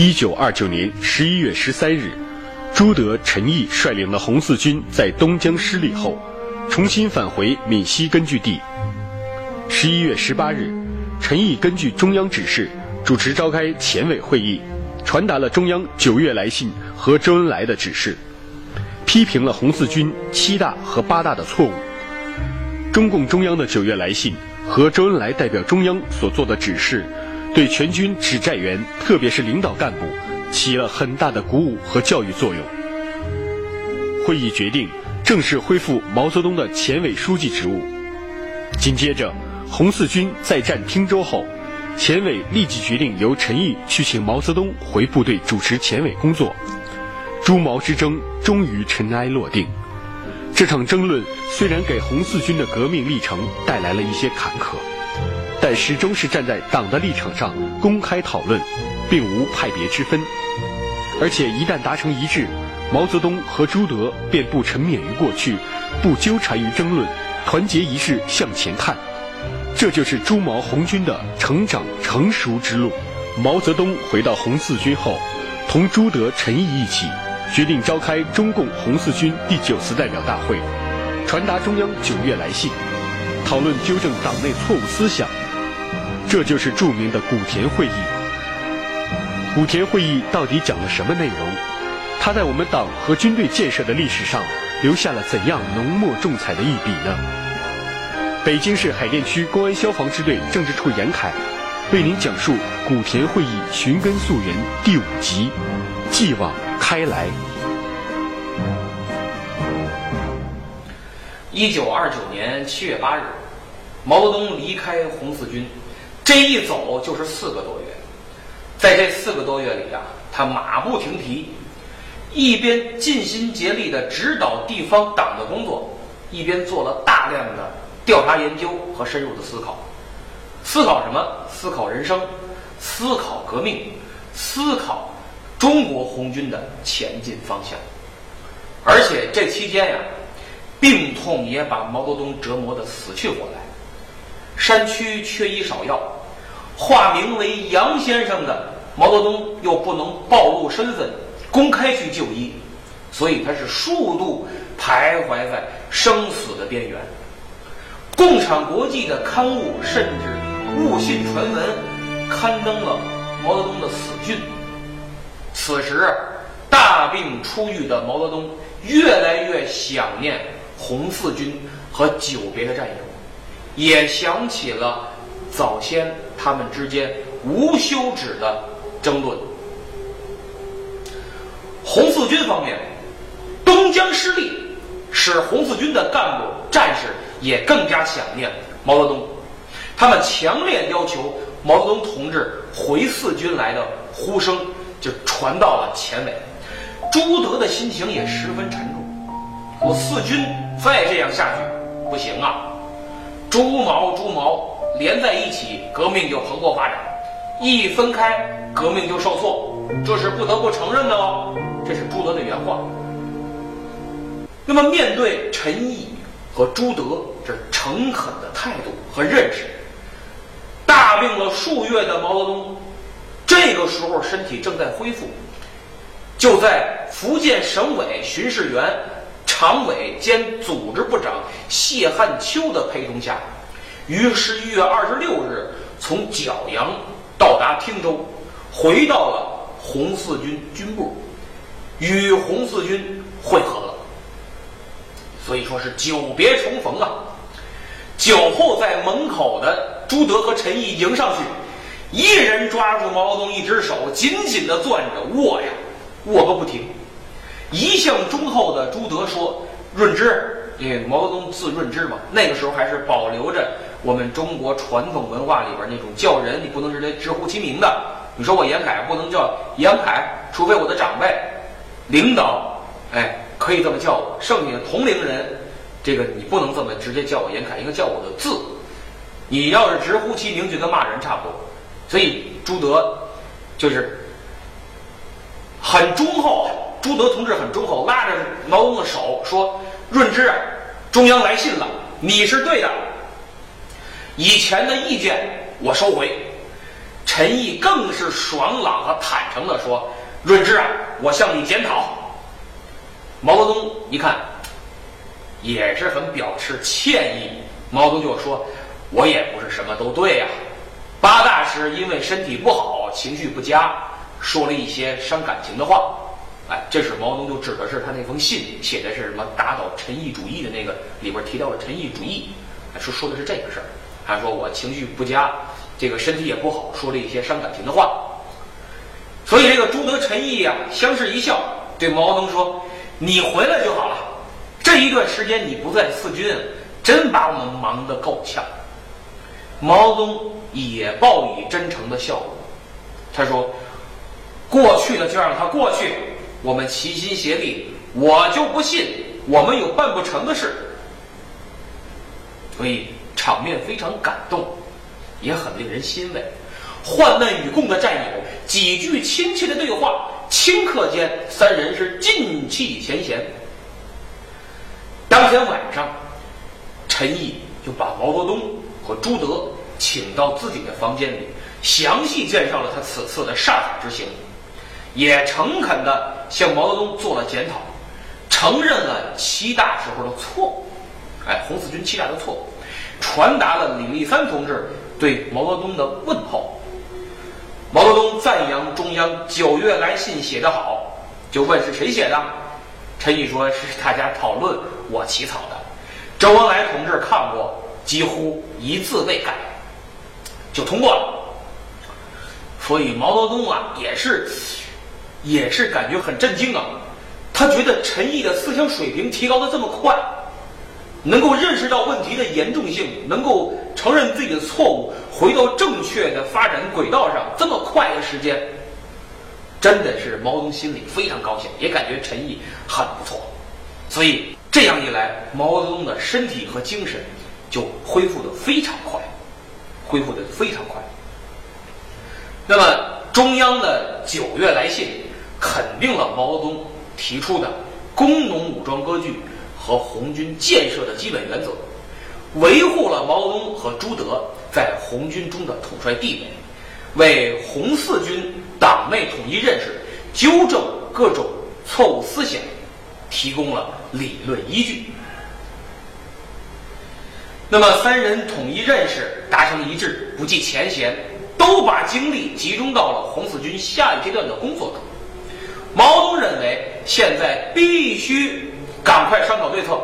一九二九年十一月十三日，朱德、陈毅率领的红四军在东江失利后，重新返回闽西根据地。十一月十八日，陈毅根据中央指示，主持召开前委会议，传达了中央九月来信和周恩来的指示，批评了红四军七大和八大的错误。中共中央的九月来信和周恩来代表中央所做的指示。对全军指战员，特别是领导干部，起了很大的鼓舞和教育作用。会议决定正式恢复毛泽东的前委书记职务。紧接着，红四军在战汀州后，前委立即决定由陈毅去请毛泽东回部队主持前委工作。朱毛之争终于尘埃落定。这场争论虽然给红四军的革命历程带来了一些坎坷。但始终是站在党的立场上公开讨论，并无派别之分。而且一旦达成一致，毛泽东和朱德便不沉湎于过去，不纠缠于争论，团结一致向前看。这就是朱毛红军的成长成熟之路。毛泽东回到红四军后，同朱德、陈毅一起，决定召开中共红四军第九次代表大会，传达中央九月来信，讨论纠正党内错误思想。这就是著名的古田会议。古田会议到底讲了什么内容？它在我们党和军队建设的历史上留下了怎样浓墨重彩的一笔呢？北京市海淀区公安消防支队政治处严凯为您讲述古田会议寻根溯源第五集：继往开来。一九二九年七月八日，毛泽东离开红四军。这一走就是四个多月，在这四个多月里啊，他马不停蹄，一边尽心竭力地指导地方党的工作，一边做了大量的调查研究和深入的思考。思考什么？思考人生，思考革命，思考中国红军的前进方向。而且这期间呀，病痛也把毛泽东折磨得死去活来，山区缺医少药。化名为杨先生的毛泽东又不能暴露身份，公开去就医，所以他是数度徘徊在生死的边缘。共产国际的刊物甚至误信传闻，刊登了毛泽东的死讯。此时，大病初愈的毛泽东越来越想念红四军和久别的战友，也想起了早先。他们之间无休止的争论。红四军方面，东江失利，使红四军的干部战士也更加想念毛泽东。他们强烈要求毛泽东同志回四军来的呼声就传到了前委。朱德的心情也十分沉重。我四军再这样下去不行啊！朱毛，朱毛。连在一起，革命就蓬勃发展；一分开，革命就受挫。这是不得不承认的哦。这是朱德的原话。那么，面对陈毅和朱德这诚恳的态度和认识，大病了数月的毛泽东，这个时候身体正在恢复，就在福建省委巡视员、常委兼组织部长谢汉秋的陪同下。于十一月二十六日从角阳到达汀州，回到了红四军军部，与红四军会合了。所以说是久别重逢啊！酒后在门口的朱德和陈毅迎上去，一人抓住毛泽东一只手，紧紧的攥着握呀，握个不停。一向忠厚的朱德说：“润之，因为毛泽东字润之嘛，那个时候还是保留着。”我们中国传统文化里边那种叫人，你不能直接直呼其名的。你说我严凯不能叫严凯，除非我的长辈、领导，哎，可以这么叫我。剩下的同龄人，这个你不能这么直接叫我严凯，应该叫我的字。你要是直呼其名，就跟骂人差不多。所以朱德就是很忠厚，朱德同志很忠厚，拉着毛泽东的手说：“润之啊，中央来信了，你是对的。”以前的意见我收回，陈毅更是爽朗和坦诚地说：“润之啊，我向你检讨。”毛泽东一看，也是很表示歉意。毛泽东就说：“我也不是什么都对呀。八大师因为身体不好，情绪不佳，说了一些伤感情的话。哎，这是毛泽东就指的是他那封信写的是什么打倒陈毅主义的那个里边提到了陈毅主义，说说的是这个事儿。他说我情绪不佳，这个身体也不好，说了一些伤感情的话。所以这个朱德、陈毅呀，相视一笑，对毛泽东说。”你回来就好了。这一段时间你不在四军，真把我们忙得够呛。毛泽东也报以真诚的笑容，他说：“过去的就让它过去，我们齐心协力。我就不信我们有办不成的事。”所以场面非常感动，也很令人欣慰。患难与共的战友，几句亲切的对话。顷刻间，三人是尽弃前嫌。当天晚上，陈毅就把毛泽东和朱德请到自己的房间里，详细介绍了他此次的上海之行，也诚恳的向毛泽东做了检讨，承认了七大时候的错误，哎，红四军七大的错误，传达了李立三同志对毛泽东的问候。毛泽东赞扬中央九月来信写得好，就问是谁写的？陈毅说是大家讨论，我起草的。周恩来同志看过，几乎一字未改，就通过了。所以毛泽东啊，也是，也是感觉很震惊啊。他觉得陈毅的思想水平提高的这么快。能够认识到问题的严重性，能够承认自己的错误，回到正确的发展轨道上，这么快的时间，真的是毛泽东心里非常高兴，也感觉陈毅很不错。所以这样一来，毛泽东的身体和精神就恢复的非常快，恢复的非常快。那么中央的九月来信肯定了毛泽东提出的工农武装割据。和红军建设的基本原则，维护了毛泽东和朱德在红军中的统帅地位，为红四军党内统一认识、纠正各种错误思想提供了理论依据。那么，三人统一认识，达成一致，不计前嫌，都把精力集中到了红四军下一阶段的工作中。毛泽东认为，现在必须。赶快商讨对策，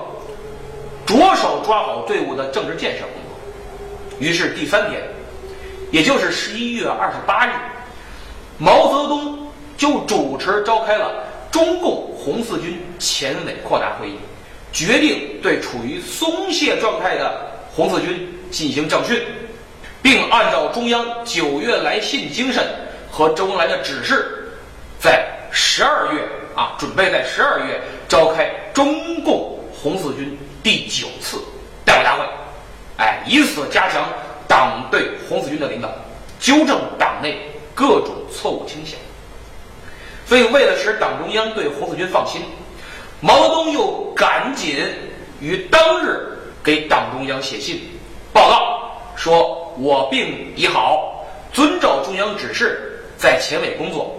着手抓好队伍的政治建设工作。于是第三天，也就是十一月二十八日，毛泽东就主持召开了中共红四军前委扩大会议，决定对处于松懈状态的红四军进行整训，并按照中央九月来信精神和周恩来的指示，在十二月。啊，准备在十二月召开中共红四军第九次代表大会，哎，以此加强党对红四军的领导，纠正党内各种错误倾向。所以，为了使党中央对红四军放心，毛泽东又赶紧于当日给党中央写信报告，说我病已好，遵照中央指示在前委工作。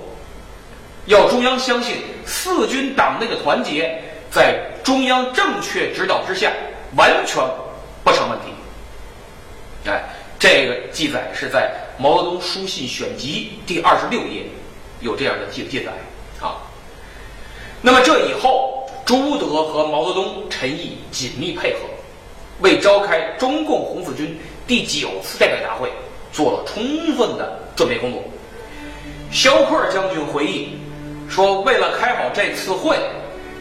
要中央相信四军党内的团结，在中央正确指导之下，完全不成问题。哎，这个记载是在毛泽东书信选集第二十六页，有这样的记记载啊。那么这以后，朱德和毛泽东、陈毅紧密配合，为召开中共红四军第九次代表大会做了充分的准备工作。肖克将军回忆。说，为了开好这次会，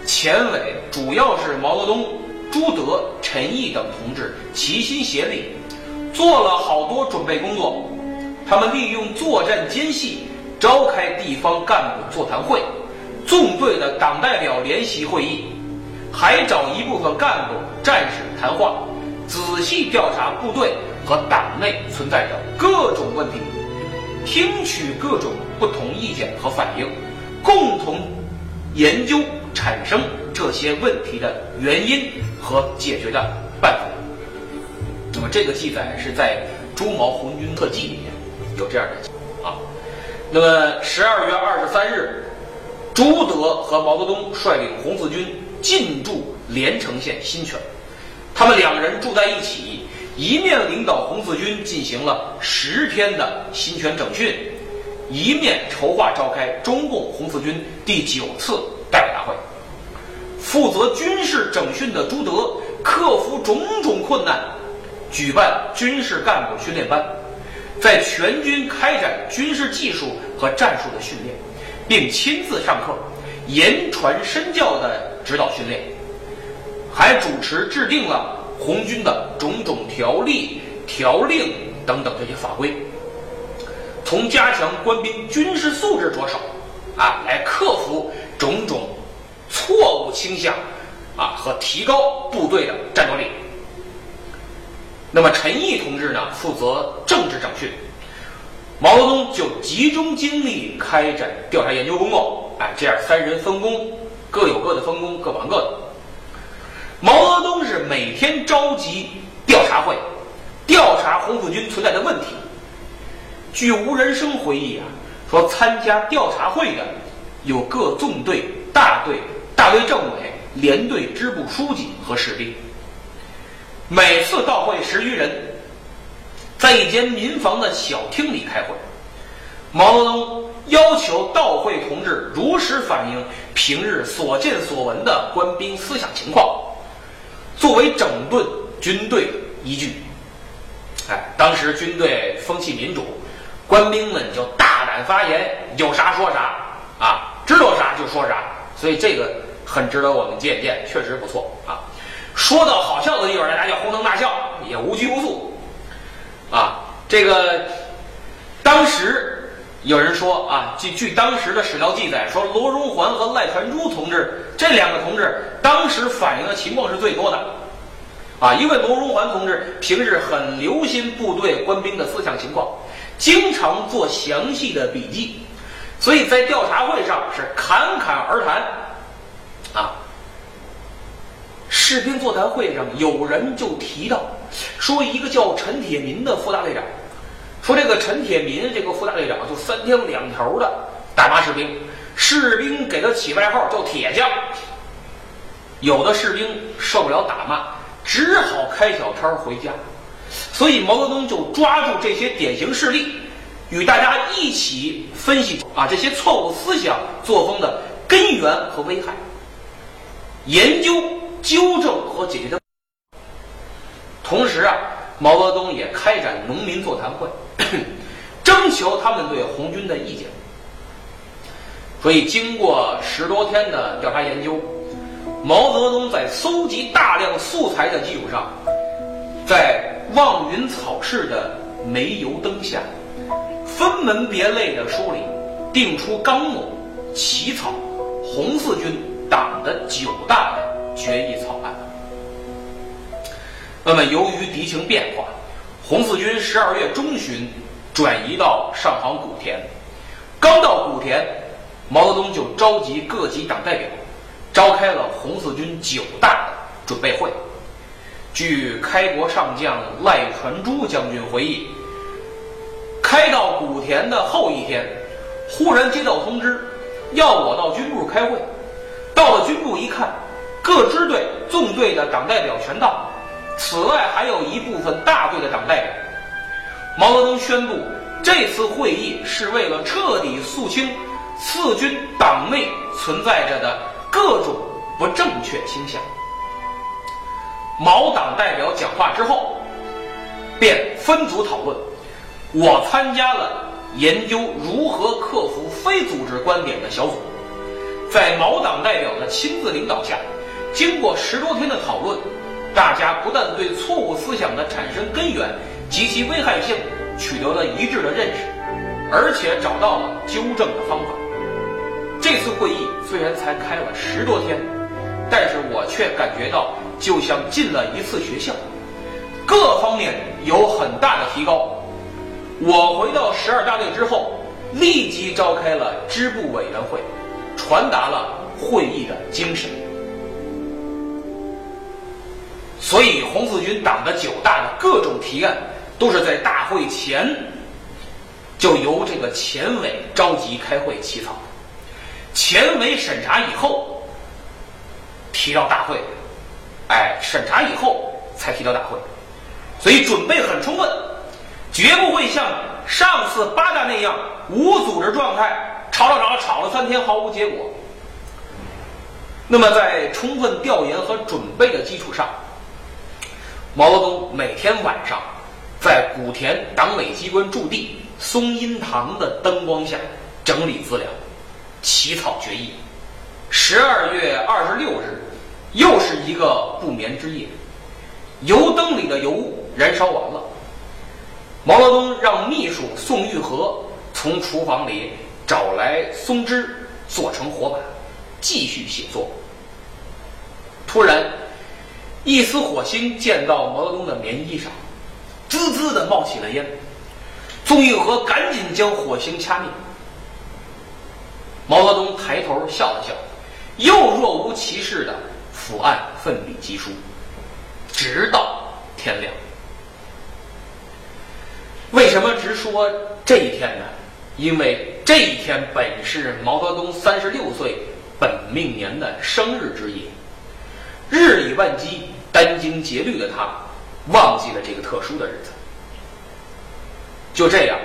前委主要是毛泽东、朱德、陈毅等同志齐心协力，做了好多准备工作。他们利用作战间隙，召开地方干部座谈会、纵队的党代表联席会议，还找一部分干部、战士谈话，仔细调查部队和党内存在着各种问题，听取各种不同意见和反映。共同研究产生这些问题的原因和解决的办法。那么，这个记载是在《朱毛红军特记》里面有这样的。那么十二月二十三日，朱德和毛泽东率领红四军进驻连城县新泉，他们两人住在一起，一面领导红四军进行了十天的新泉整训，一面筹划召开中共红四军第九次代表大会。负责军事整训的朱德克服种种困难，举办军事干部训练班。在全军开展军事技术和战术的训练，并亲自上课，言传身教的指导训练，还主持制定了红军的种种条例、条令等等这些法规，从加强官兵军事素质着手，啊，来克服种种错误倾向，啊，和提高部队的战斗力。那么陈毅同志呢，负责政治整训，毛泽东就集中精力开展调查研究工作。哎，这样三人分工，各有各的分工，各忙各的。毛泽东是每天召集调查会，调查红四军存在的问题。据吴仁生回忆啊，说参加调查会的有各纵队、大队、大队政委、连队支部书记和士兵。每次到会十余人，在一间民房的小厅里开会。毛泽东要求到会同志如实反映平日所见所闻的官兵思想情况，作为整顿军队依据。哎，当时军队风气民主，官兵们就大胆发言，有啥说啥啊，知道啥就说啥，所以这个很值得我们借鉴，确实不错啊。说到好笑的地方，大家就哄堂大笑，也无拘无束。啊，这个当时有人说啊，据据当时的史料记载，说罗荣桓和赖传珠同志这两个同志当时反映的情况是最多的。啊，因为罗荣桓同志平日很留心部队官兵的思想情况，经常做详细的笔记，所以在调查会上是侃侃而谈。啊。士兵座谈会上，有人就提到，说一个叫陈铁民的副大队长，说这个陈铁民这个副大队长就三天两头的打骂士兵，士兵给他起外号叫铁匠。有的士兵受不了打骂，只好开小差回家。所以毛泽东就抓住这些典型事例，与大家一起分析啊这些错误思想作风的根源和危害，研究。纠正和解决的同时啊，毛泽东也开展农民座谈会，征求他们对红军的意见。所以，经过十多天的调查研究，毛泽东在搜集大量素材的基础上，在望云草市的煤油灯下，分门别类的梳理，定出纲目，起草红四军党的九大的。决议草案。那么，由于敌情变化，红四军十二月中旬转移到上杭古田。刚到古田，毛泽东就召集各级党代表，召开了红四军九大的准备会。据开国上将赖传珠将军回忆，开到古田的后一天，忽然接到通知，要我到军部开会。到了军部一看。各支队、纵队的党代表全到，此外还有一部分大队的党代表。毛泽东宣布，这次会议是为了彻底肃清四军党内存在着的各种不正确倾向。毛党代表讲话之后，便分组讨论。我参加了研究如何克服非组织观点的小组，在毛党代表的亲自领导下。经过十多天的讨论，大家不但对错误思想的产生根源及其危害性取得了一致的认识，而且找到了纠正的方法。这次会议虽然才开了十多天，但是我却感觉到就像进了一次学校，各方面有很大的提高。我回到十二大队之后，立即召开了支部委员会，传达了会议的精神。所以，红四军党的九大的各种提案，都是在大会前就由这个前委召集开会起草，前委审查以后提到大会，哎，审查以后才提到大会，所以准备很充分，绝不会像上次八大那样无组织状态，吵吵吵吵了三天毫无结果。那么在充分调研和准备的基础上，毛泽东每天晚上在古田党委机关驻地。松荫堂的灯光下整理资料，起草决议。十二月二十六日，又是一个不眠之夜。油灯里的油燃烧完了，毛泽东让秘书宋玉和从厨房里找来松枝，做成火把，继续写作。突然，一丝火星溅到毛泽东的棉衣上，滋滋的冒起了烟。宋玉和赶紧将火星掐灭。毛泽东抬头笑了笑，又若无其事的伏案奋笔疾书，直到天亮。为什么直说这一天呢？因为这一天本是毛泽东三十六岁本命年的生日之夜。日理万机、殚精竭虑的他，忘记了这个特殊的日子。就这样，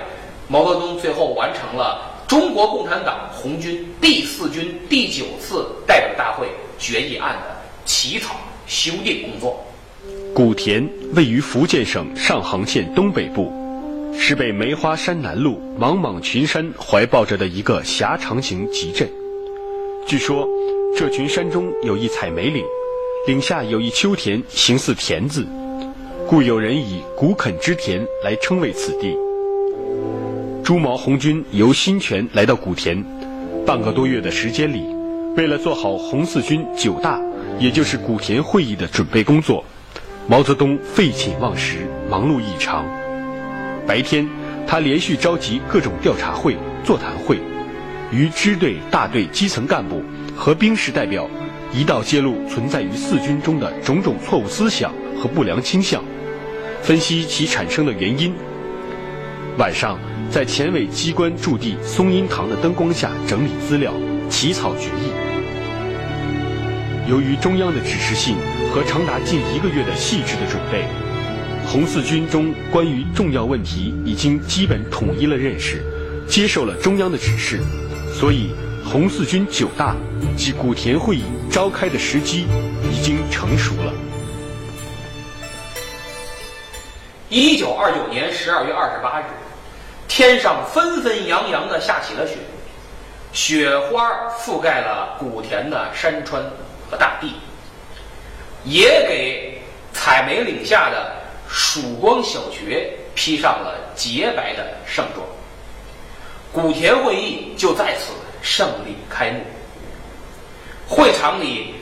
毛泽东最后完成了中国共产党红军第四军第九次代表大会决议案的起草修订工作。古田位于福建省上杭县东北部，是被梅花山南麓莽莽群山怀抱着的一个狭长型集镇。据说，这群山中有一采梅岭，岭下有一丘田，形似田字，故有人以“古垦之田”来称谓此地。朱毛红军由新泉来到古田，半个多月的时间里，为了做好红四军九大，也就是古田会议的准备工作，毛泽东废寝忘食，忙碌异常。白天，他连续召集各种调查会、座谈会，与支队、大队基层干部和兵士代表，一道揭露存在于四军中的种种错误思想和不良倾向，分析其产生的原因。晚上。在前委机关驻地松荫堂的灯光下整理资料，起草决议。由于中央的指示性和长达近一个月的细致的准备，红四军中关于重要问题已经基本统一了认识，接受了中央的指示，所以红四军九大及古田会议召开的时机已经成熟了。一九二九年十二月二十八日。天上纷纷扬扬的下起了雪，雪花覆盖了古田的山川和大地，也给采梅岭下的曙光小学披上了洁白的盛装。古田会议就在此胜利开幕。会场里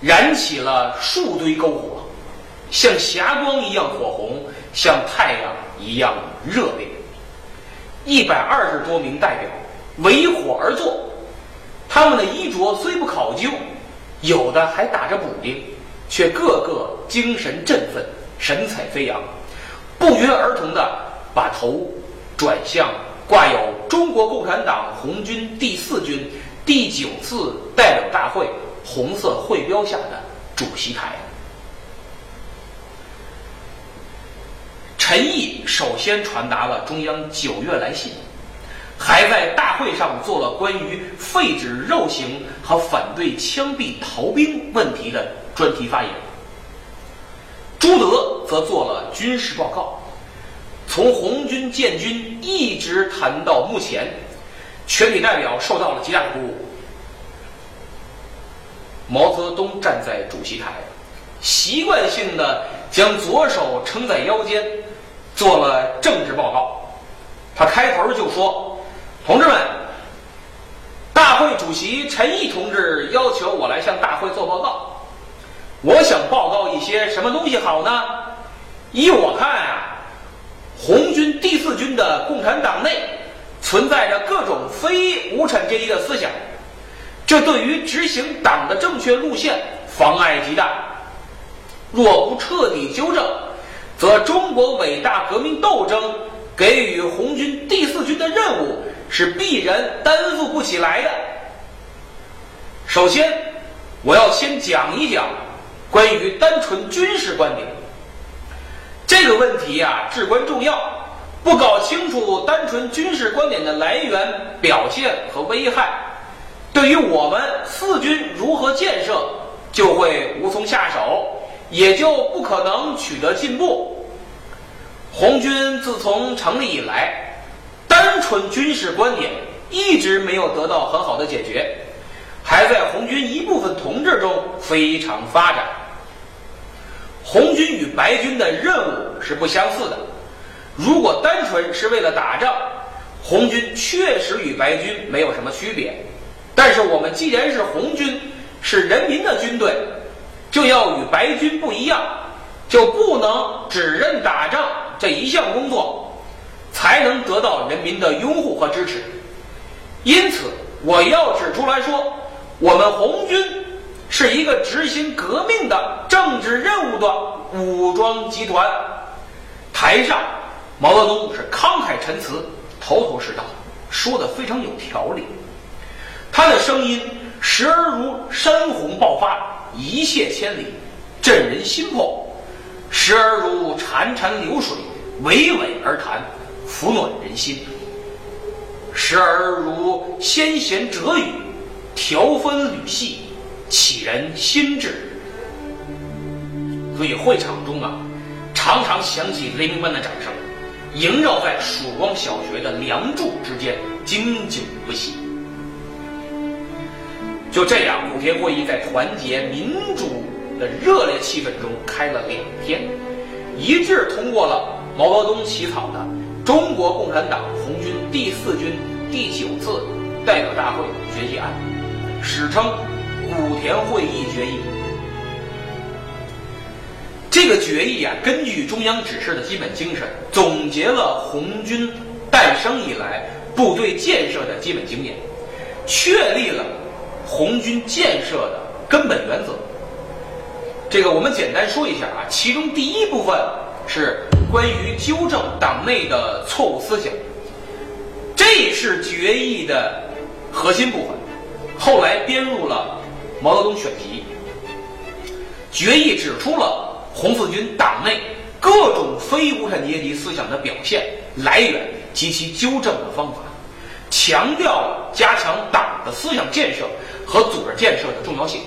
燃起了数堆篝火，像霞光一样火红，像太阳一样热烈。一百二十多名代表围火而坐，他们的衣着虽不考究，有的还打着补丁，却个个精神振奋，神采飞扬，不约而同的把头转向挂有中国共产党红军第四军第九次代表大会红色会标下的主席台。陈毅首先传达了中央九月来信，还在大会上做了关于废止肉刑和反对枪毙逃兵问题的专题发言。朱德则做了军事报告，从红军建军一直谈到目前，全体代表受到了极大的鼓舞。毛泽东站在主席台，习惯性的将左手撑在腰间。做了政治报告，他开头就说：“同志们，大会主席陈毅同志要求我来向大会做报告。我想报告一些什么东西好呢？依我看啊，红军第四军的共产党内存在着各种非无产阶级的思想，这对于执行党的正确路线妨碍极大。若不彻底纠正。”则中国伟大革命斗争给予红军第四军的任务是必然担负不起来的。首先，我要先讲一讲关于单纯军事观点这个问题呀，至关重要。不搞清楚单纯军事观点的来源、表现和危害，对于我们四军如何建设就会无从下手，也就不可能取得进步。红军自从成立以来，单纯军事观点一直没有得到很好的解决，还在红军一部分同志中非常发展。红军与白军的任务是不相似的。如果单纯是为了打仗，红军确实与白军没有什么区别。但是我们既然是红军，是人民的军队，就要与白军不一样，就不能只认打仗这一项工作，才能得到人民的拥护和支持。因此，我要指出来说，我们红军是一个执行革命的政治任务的武装集团。台上。毛泽东是慷慨陈词，头头是道，说的非常有条理。他的声音时而如山洪爆发，一泻千里，震人心魄；时而如潺潺流水，娓娓而谈，抚暖人心；时而如先贤哲语，条分缕细，启人心智。所以会场中啊，常常响起雷鸣般的掌声。萦绕在曙光小学的梁柱之间，经久不息。就这样，古田会议在团结民主的热烈气氛中开了两天，一致通过了毛泽东起草的《中国共产党红军第四军第九次代表大会决议案》，史称“古田会议决议”。这个决议啊，根据中央指示的基本精神，总结了红军诞生以来部队建设的基本经验，确立了红军建设的根本原则。这个我们简单说一下啊，其中第一部分是关于纠正党内的错误思想，这是决议的核心部分，后来编入了毛泽东选集。决议指出了。红四军党内各种非无产阶级思想的表现来源及其纠正的方法，强调了加强党的思想建设和组织建设的重要性。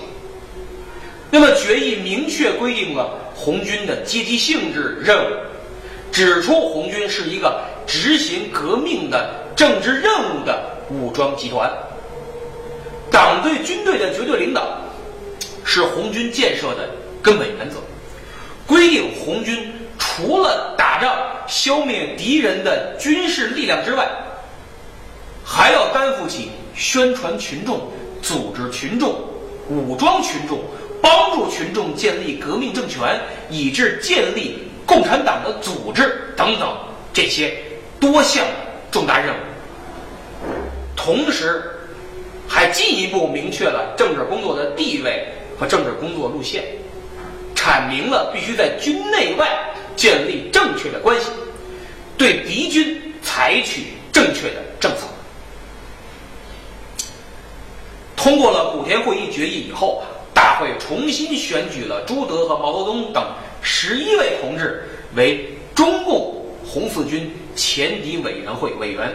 那么决议明确规定了红军的阶级性质任务，指出红军是一个执行革命的政治任务的武装集团。党对军队的绝对领导是红军建设的根本原则。规定红军除了打仗消灭敌人的军事力量之外，还要担负起宣传群众、组织群众、武装群众、帮助群众建立革命政权，以致建立共产党的组织等等这些多项重大任务。同时，还进一步明确了政治工作的地位和政治工作路线。阐明了必须在军内外建立正确的关系，对敌军采取正确的政策。通过了古田会议决议以后，大会重新选举了朱德和毛泽东等十一位同志为中共红四军前敌委员会委员，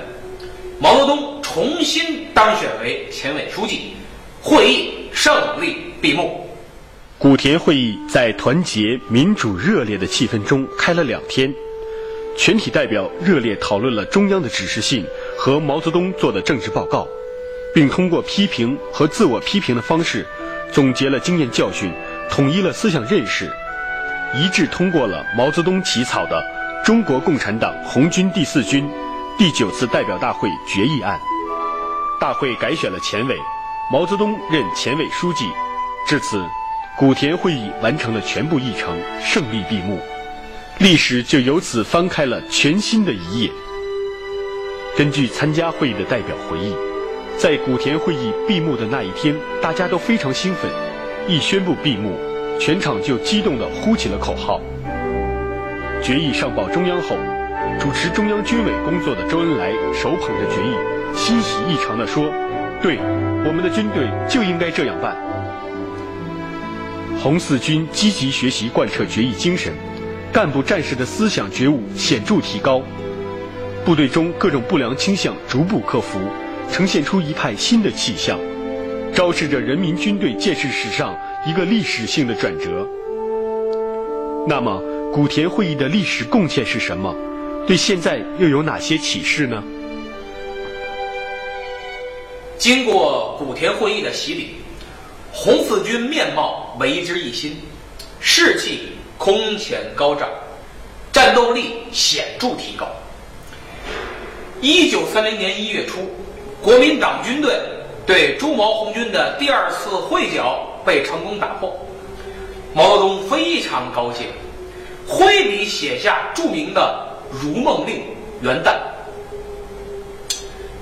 毛泽东重新当选为前委书记，会议胜利闭幕。古田会议在团结、民主、热烈的气氛中开了两天，全体代表热烈讨论了中央的指示信和毛泽东做的政治报告，并通过批评和自我批评的方式，总结了经验教训，统一了思想认识，一致通过了毛泽东起草的《中国共产党红军第四军第九次代表大会决议案》。大会改选了前委，毛泽东任前委书记。至此。古田会议完成了全部议程，胜利闭幕，历史就由此翻开了全新的一页。根据参加会议的代表回忆，在古田会议闭幕的那一天，大家都非常兴奋。一宣布闭幕，全场就激动地呼起了口号。决议上报中央后，主持中央军委工作的周恩来手捧着决议，欣喜异常地说：“对，我们的军队就应该这样办。”红四军积极学习贯彻决议精神，干部战士的思想觉悟显著提高，部队中各种不良倾向逐步克服，呈现出一派新的气象，昭示着人民军队建设史上一个历史性的转折。那么，古田会议的历史贡献是什么？对现在又有哪些启示呢？经过古田会议的洗礼，红四军面貌为之一新，士气空前高涨，战斗力显著提高。一九三零年一月初，国民党军队对朱毛红军的第二次会剿被成功打破。毛泽东非常高兴，挥笔写下著名的《如梦令》元旦。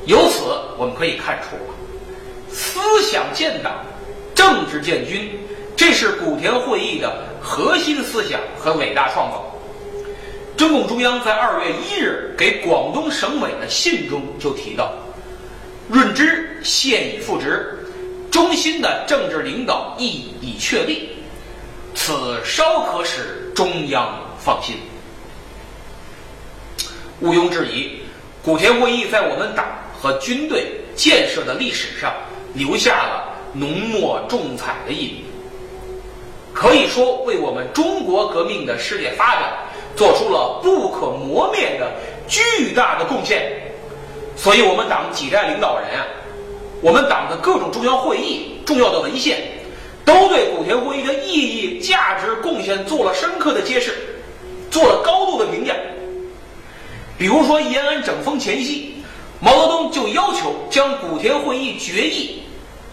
由此我们可以看出，思想建党，政治建军，这是古田会议的核心思想和伟大创造。中共中央在二月一日给广东省委的信中就提到：“润之现已复职，中心的政治领导亦已确立。”此稍可使中央放心。毋庸置疑，古田会议在我们党和军队建设的历史上留下了浓墨重彩的印记，可以说为我们中国革命的事业发展做出了不可磨灭的巨大的贡献。所以，我们党几代领导人啊，我们党的各种中央会议、重要的文献。都对古田会议的意义、价值、贡献做了深刻的揭示，做了高度的评价。比如说延安整风前夕，毛泽东就要求将古田会议决议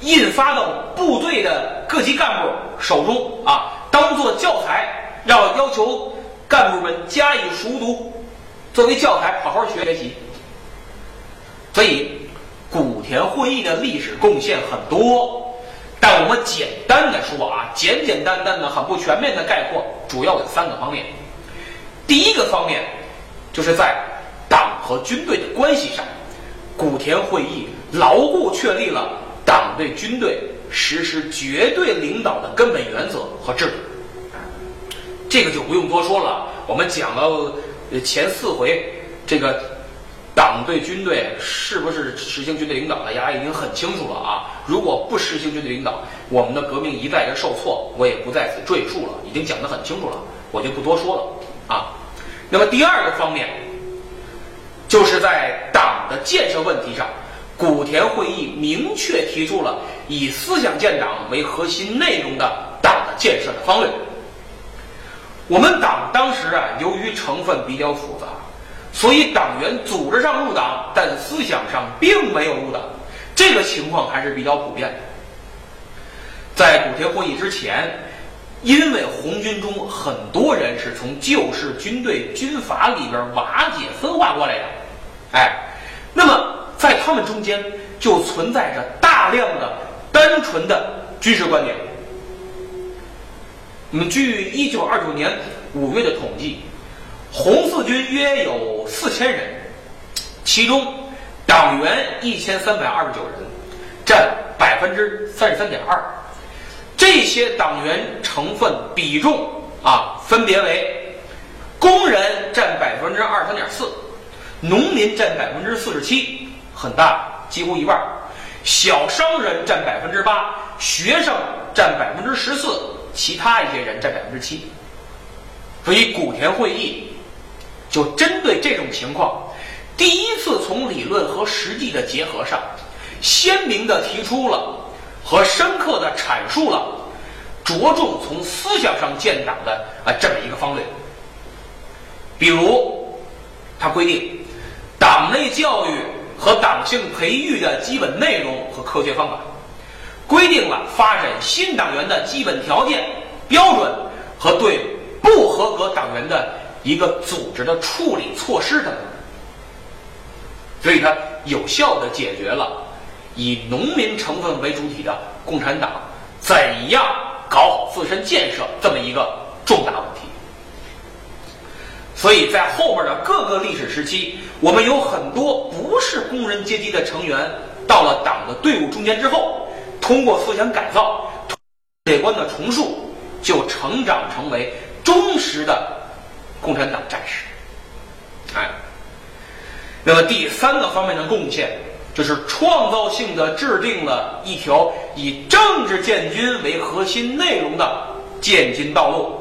印发到部队的各级干部手中啊，当做教材，要要求干部们加以熟读，作为教材好好学习。所以，古田会议的历史贡献很多。但我们简单的说啊，简简单单的、很不全面的概括，主要有三个方面。第一个方面，就是在党和军队的关系上，古田会议牢固确立了党对军队实施绝对领导的根本原则和制度。这个就不用多说了，我们讲了前四回，这个。党对军队是不是实行军队领导的，大家已经很清楚了啊！如果不实行军队领导，我们的革命一再的受挫，我也不在此赘述了，已经讲得很清楚了，我就不多说了啊。那么第二个方面，就是在党的建设问题上，古田会议明确提出了以思想建党为核心内容的党的建设的方略。我们党当时啊，由于成分比较复杂。所以党员组织上入党，但思想上并没有入党，这个情况还是比较普遍的。在古田会议之前，因为红军中很多人是从旧式军队军阀里边瓦解分化过来的，哎，那么在他们中间就存在着大量的单纯的军事观点。我们据一九二九年五月的统计。红四军约有四千人，其中党员一千三百二十九人，占百分之三十三点二。这些党员成分比重啊，分别为：工人占百分之二十三点四，农民占百分之四十七，很大，几乎一半；小商人占百分之八，学生占百分之十四，其他一些人占百分之七。所以古田会议。就针对这种情况，第一次从理论和实际的结合上，鲜明地提出了和深刻地阐述了着重从思想上建党的啊这么一个方略。比如，他规定党内教育和党性培育的基本内容和科学方法，规定了发展新党员的基本条件、标准和对不合格党员的。一个组织的处理措施等等，所以它有效的解决了以农民成分为主体的共产党怎样搞好自身建设这么一个重大问题。所以在后面的各个历史时期，我们有很多不是工人阶级的成员，到了党的队伍中间之后，通过思想改造、世界观的重塑，就成长成为忠实的共产党战士。哎，那么第三个方面的贡献，就是创造性的制定了一条以政治建军为核心内容的建军道路。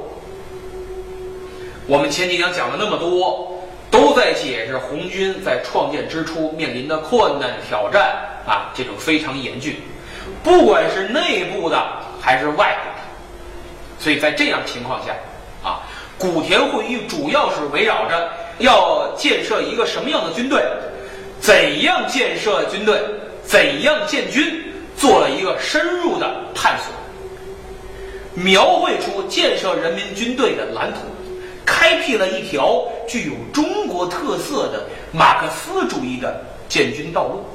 我们前几讲讲了那么多，都在解释红军在创建之初面临的困难挑战啊，这种非常严峻，不管是内部的还是外部的。所以在这样情况下，古田会议主要是围绕着要建设一个什么样的军队，怎样建设军队，怎样建军，做了一个深入的探索，描绘出建设人民军队的蓝图。开辟了一条具有中国特色的马克思主义的建军道路。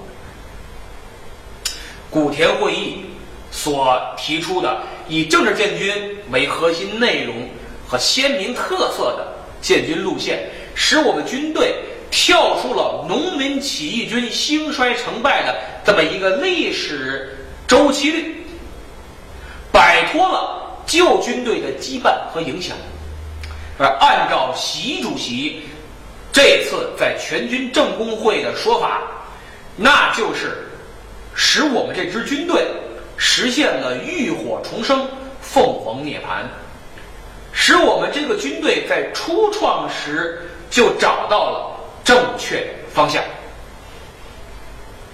古田会议所提出的以政治建军为核心内容和鲜明特色的建军路线，使我们军队跳出了农民起义军兴衰成败的这么一个历史周期率，摆脱了旧军队的羁绊和影响。而按照习主席这次在全军政工会的说法，那就是使我们这支军队实现了浴火重生、凤凰涅槃，使我们这个军队在初创时就找到了正确方向。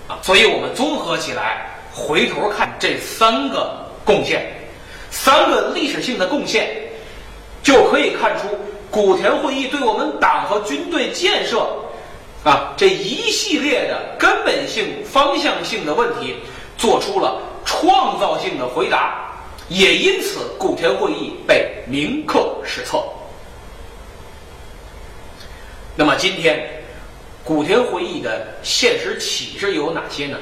啊，所以我们综合起来，回头看这三个贡献，三个历史性的贡献。就可以看出，古田会议对我们党和军队建设，啊这一系列的根本性、方向性的问题，做出了创造性的回答，也因此古田会议被铭刻史册。那么今天，古田会议的现实启示有哪些呢？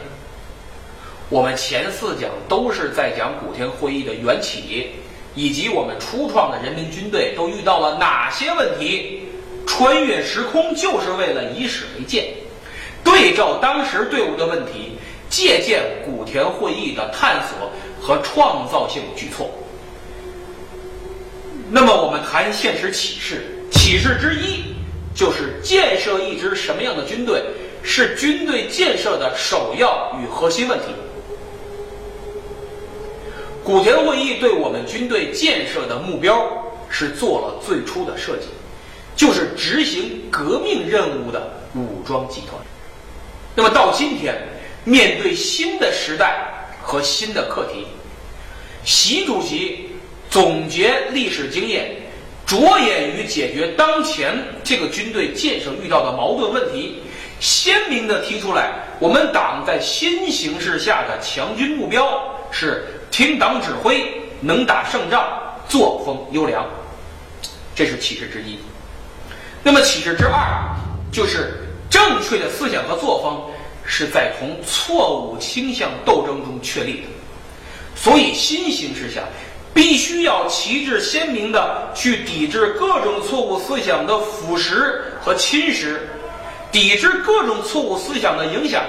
我们前四讲都是在讲古田会议的缘起。以及我们初创的人民军队都遇到了哪些问题？穿越时空就是为了以史为鉴，对照当时队伍的问题，借鉴古田会议的探索和创造性举措。那么我们谈现实启示，启示之一就是建设一支什么样的军队，是军队建设的首要与核心问题。古田会议对我们军队建设的目标是做了最初的设计，就是执行革命任务的武装集团。那么到今天，面对新的时代和新的课题，习主席总结历史经验，着眼于解决当前这个军队建设遇到的矛盾问题，鲜明地提出来，我们党在新形势下的强军目标是。听党指挥，能打胜仗，作风优良，这是启示之一。那么启示之二，就是正确的思想和作风是在同错误倾向斗争中确立的。所以新形势下，必须要旗帜鲜明的去抵制各种错误思想的腐蚀和侵蚀，抵制各种错误思想的影响，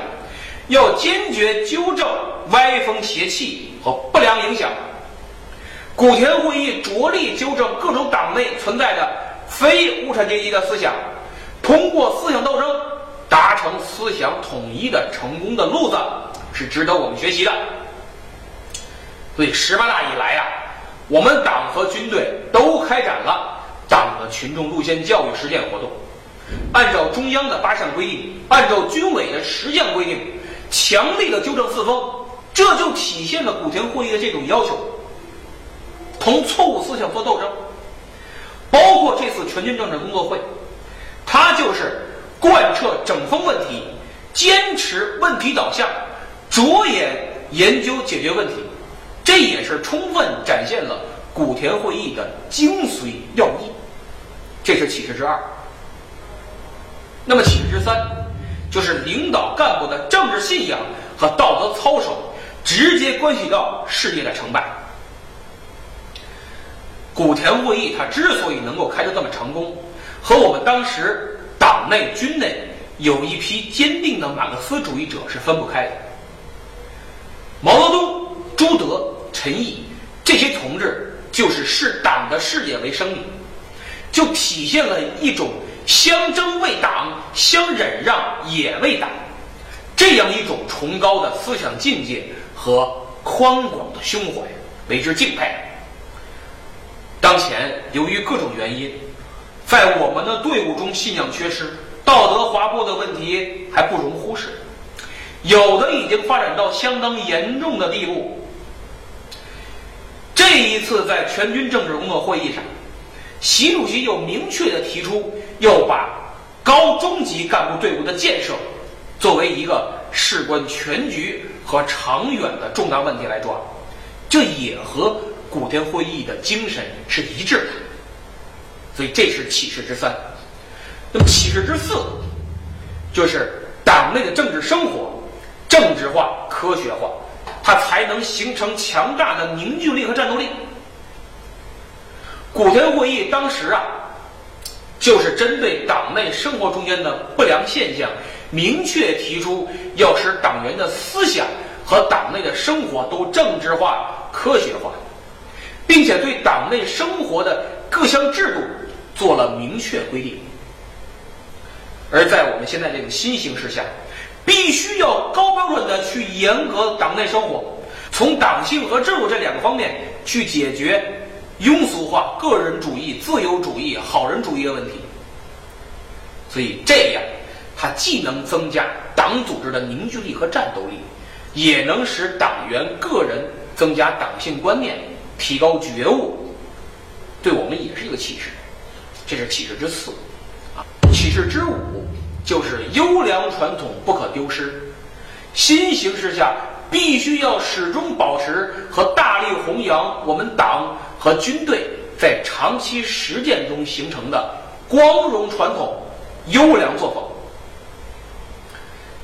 要坚决纠正歪风邪气。和不良影响，古田会议着力纠正各种党内存在的非无产阶级的思想，通过思想斗争达成思想统一的成功的路子是值得我们学习的。所以十八大以来啊，我们党和军队都开展了党的群众路线教育实践活动，按照中央的八项规定，按照军委的十项规定，强力的纠正四风。这就体现了古田会议的这种要求，同错误思想做斗争，包括这次全军政治工作会，它就是贯彻整风问题，坚持问题导向，着眼研究解决问题，这也是充分展现了古田会议的精髓要义。这是启示之二。那么启示之三，就是领导干部的政治信仰和道德操守。直接关系到事业的成败。古田会议它之所以能够开得这么成功，和我们当时党内军内有一批坚定的马克思主义者是分不开的。毛泽东、朱德、陈毅这些同志就是视党的事业为生命，就体现了一种相争为党、相忍让也为党这样一种崇高的思想境界和宽广的胸怀，为之敬佩。当前由于各种原因，在我们的队伍中信仰缺失、道德滑坡的问题还不容忽视，有的已经发展到相当严重的地步。这一次在全军政治工作会议上，习主席又明确的提出要把高中级干部队伍的建设作为一个事关全局和长远的重大问题来抓，这也和古田会议的精神是一致的。所以这是启示之三。那么启示之四，就是党内的政治生活政治化、科学化。它才能形成强大的凝聚力和战斗力。古田会议当时啊，就是针对党内生活中间的不良现象，明确提出要使党员的思想和党内的生活都政治化、科学化，并且对党内生活的各项制度做了明确规定。而在我们现在这个新形势下，必须要高标准的去严格党内生活，从党性和制度这两个方面去解决庸俗化、个人主义、自由主义、好人主义的问题。所以这样，它既能增加党组织的凝聚力和战斗力，也能使党员个人增加党性观念，提高觉悟，对我们也是一个启示。这是启示之四，啊，启示之五。就是优良传统不可丢失，新形势下必须要始终保持和大力弘扬我们党和军队在长期实践中形成的光荣传统、优良作风。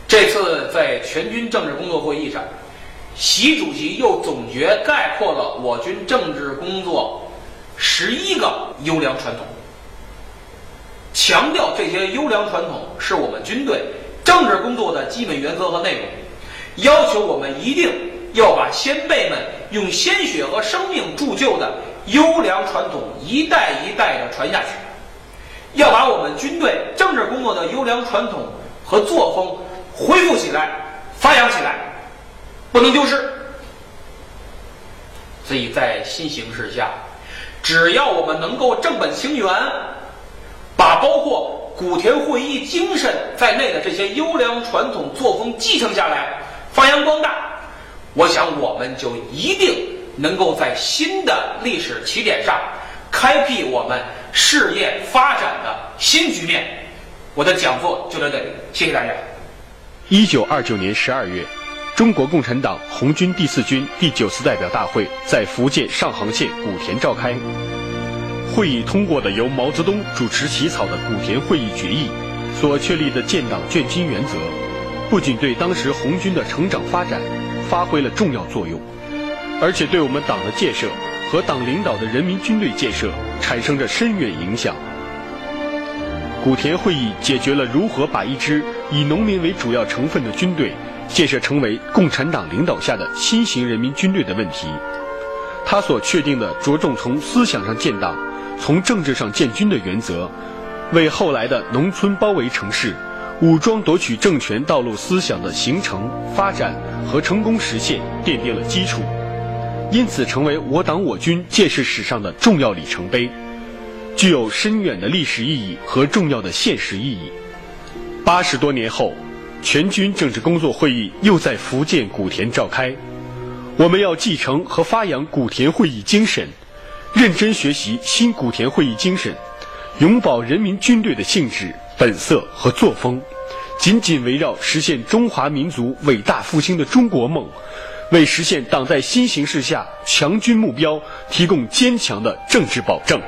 这次在全军政治工作会议上，习主席又总结概括了我军政治工作十一个优良传统。强调这些优良传统是我们军队政治工作的基本原则和内容，要求我们一定要把先辈们用鲜血和生命铸就的优良传统一代一代的传下去，要把我们军队政治工作的优良传统和作风恢复起来、发扬起来，不能丢失。所以在新形势下，只要我们能够正本清源。把包括古田会议精神在内的这些优良传统作风继承下来，发扬光大，我想我们就一定能够在新的历史起点上开辟我们事业发展的新局面。我的讲座就到这里，谢谢大家。一九二九年十二月，中国共产党红军第四军第九次代表大会在福建上杭县古田召开。会议通过的由毛泽东主持起草的古田会议决议所确立的建党建军原则，不仅对当时红军的成长发展发挥了重要作用，而且对我们党的建设和党领导的人民军队建设产生着深远影响。古田会议解决了如何把一支以农民为主要成分的军队建设成为共产党领导下的新型人民军队的问题。他所确定的着重从思想上建党。从政治上建军的原则，为后来的农村包围城市、武装夺取政权道路思想的形成、发展和成功实现奠定了基础，因此成为我党我军建设史上的重要里程碑，具有深远的历史意义和重要的现实意义。八十多年后，全军政治工作会议又在福建古田召开，我们要继承和发扬古田会议精神。认真学习新古田会议精神，永葆人民军队的性质、本色和作风，紧紧围绕实现中华民族伟大复兴的中国梦，为实现党在新形势下强军目标提供坚强的政治保证。